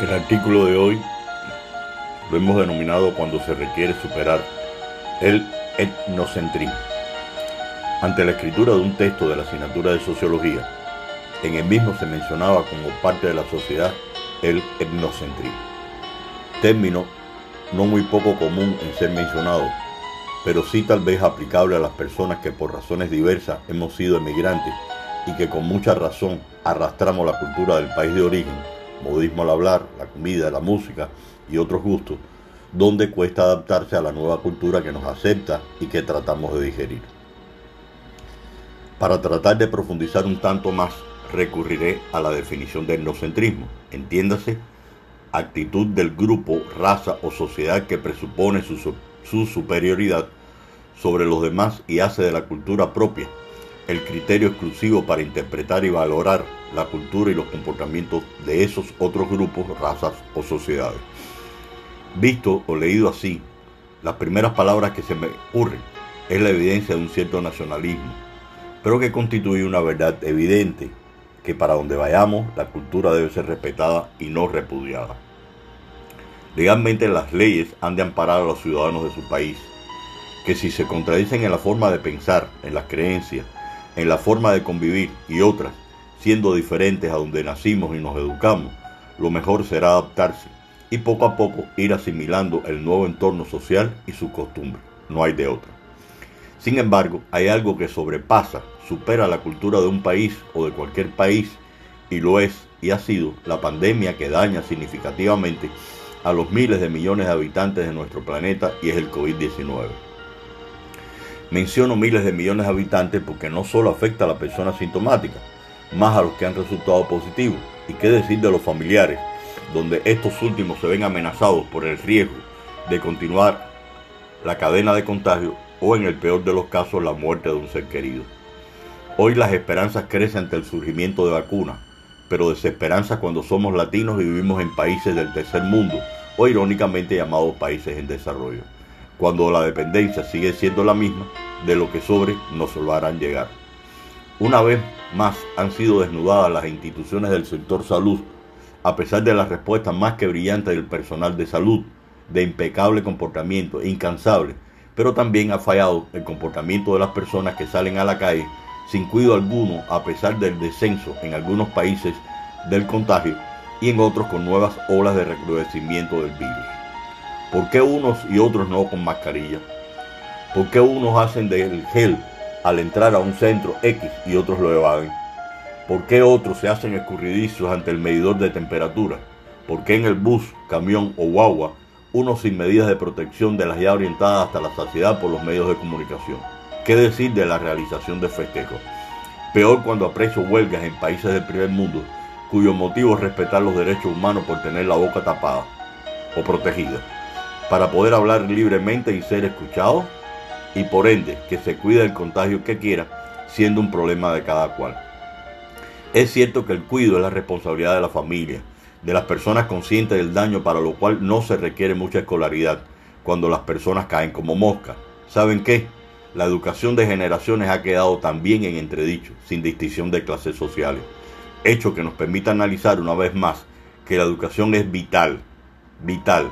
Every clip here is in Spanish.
El artículo de hoy lo hemos denominado cuando se requiere superar el etnocentrismo. Ante la escritura de un texto de la asignatura de sociología, en el mismo se mencionaba como parte de la sociedad el etnocentrismo. Término no muy poco común en ser mencionado, pero sí tal vez aplicable a las personas que por razones diversas hemos sido emigrantes y que con mucha razón arrastramos la cultura del país de origen modismo al hablar, la comida, la música y otros gustos, donde cuesta adaptarse a la nueva cultura que nos acepta y que tratamos de digerir. Para tratar de profundizar un tanto más, recurriré a la definición del etnocentrismo. Entiéndase, actitud del grupo, raza o sociedad que presupone su, su superioridad sobre los demás y hace de la cultura propia el criterio exclusivo para interpretar y valorar la cultura y los comportamientos de esos otros grupos, razas o sociedades. Visto o leído así, las primeras palabras que se me ocurren es la evidencia de un cierto nacionalismo, pero que constituye una verdad evidente, que para donde vayamos la cultura debe ser respetada y no repudiada. Legalmente las leyes han de amparar a los ciudadanos de su país, que si se contradicen en la forma de pensar, en las creencias, en la forma de convivir y otras, siendo diferentes a donde nacimos y nos educamos, lo mejor será adaptarse y poco a poco ir asimilando el nuevo entorno social y sus costumbres. No hay de otra. Sin embargo, hay algo que sobrepasa, supera la cultura de un país o de cualquier país y lo es y ha sido la pandemia que daña significativamente a los miles de millones de habitantes de nuestro planeta y es el COVID-19. Menciono miles de millones de habitantes porque no solo afecta a la persona sintomática, más a los que han resultado positivos. ¿Y qué decir de los familiares, donde estos últimos se ven amenazados por el riesgo de continuar la cadena de contagio o en el peor de los casos la muerte de un ser querido? Hoy las esperanzas crecen ante el surgimiento de vacunas, pero desesperanza cuando somos latinos y vivimos en países del tercer mundo o irónicamente llamados países en desarrollo cuando la dependencia sigue siendo la misma, de lo que sobre nos lo harán llegar. Una vez más han sido desnudadas las instituciones del sector salud, a pesar de las respuestas más que brillantes del personal de salud, de impecable comportamiento, incansable, pero también ha fallado el comportamiento de las personas que salen a la calle sin cuidado alguno, a pesar del descenso en algunos países del contagio y en otros con nuevas olas de recrudecimiento del virus. ¿Por qué unos y otros no con mascarilla? ¿Por qué unos hacen del gel al entrar a un centro X y otros lo evaden? ¿Por qué otros se hacen escurridizos ante el medidor de temperatura? ¿Por qué en el bus, camión o guagua unos sin medidas de protección de las ya orientadas hasta la saciedad por los medios de comunicación? ¿Qué decir de la realización de festejos? Peor cuando aprecio huelgas en países del primer mundo cuyo motivo es respetar los derechos humanos por tener la boca tapada o protegida para poder hablar libremente y ser escuchado y por ende que se cuide el contagio que quiera, siendo un problema de cada cual. Es cierto que el cuido es la responsabilidad de la familia, de las personas conscientes del daño para lo cual no se requiere mucha escolaridad cuando las personas caen como moscas. ¿Saben qué? La educación de generaciones ha quedado también en entredicho, sin distinción de clases sociales, hecho que nos permite analizar una vez más que la educación es vital, vital,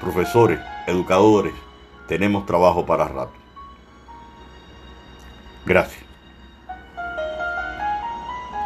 profesores, educadores, tenemos trabajo para rato. Gracias.